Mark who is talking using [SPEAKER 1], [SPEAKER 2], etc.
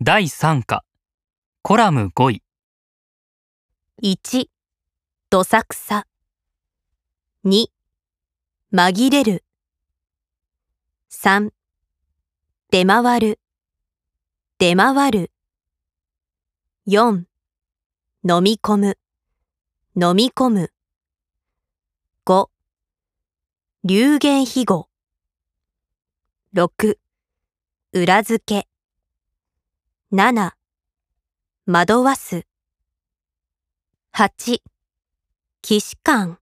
[SPEAKER 1] 第3課コラム5位
[SPEAKER 2] 1、どさくさ。2、紛れる。3、出回る。出回る。4、飲み込む。飲み込む。5、流言飛語。6、裏付け。7、惑わす。8、既視感。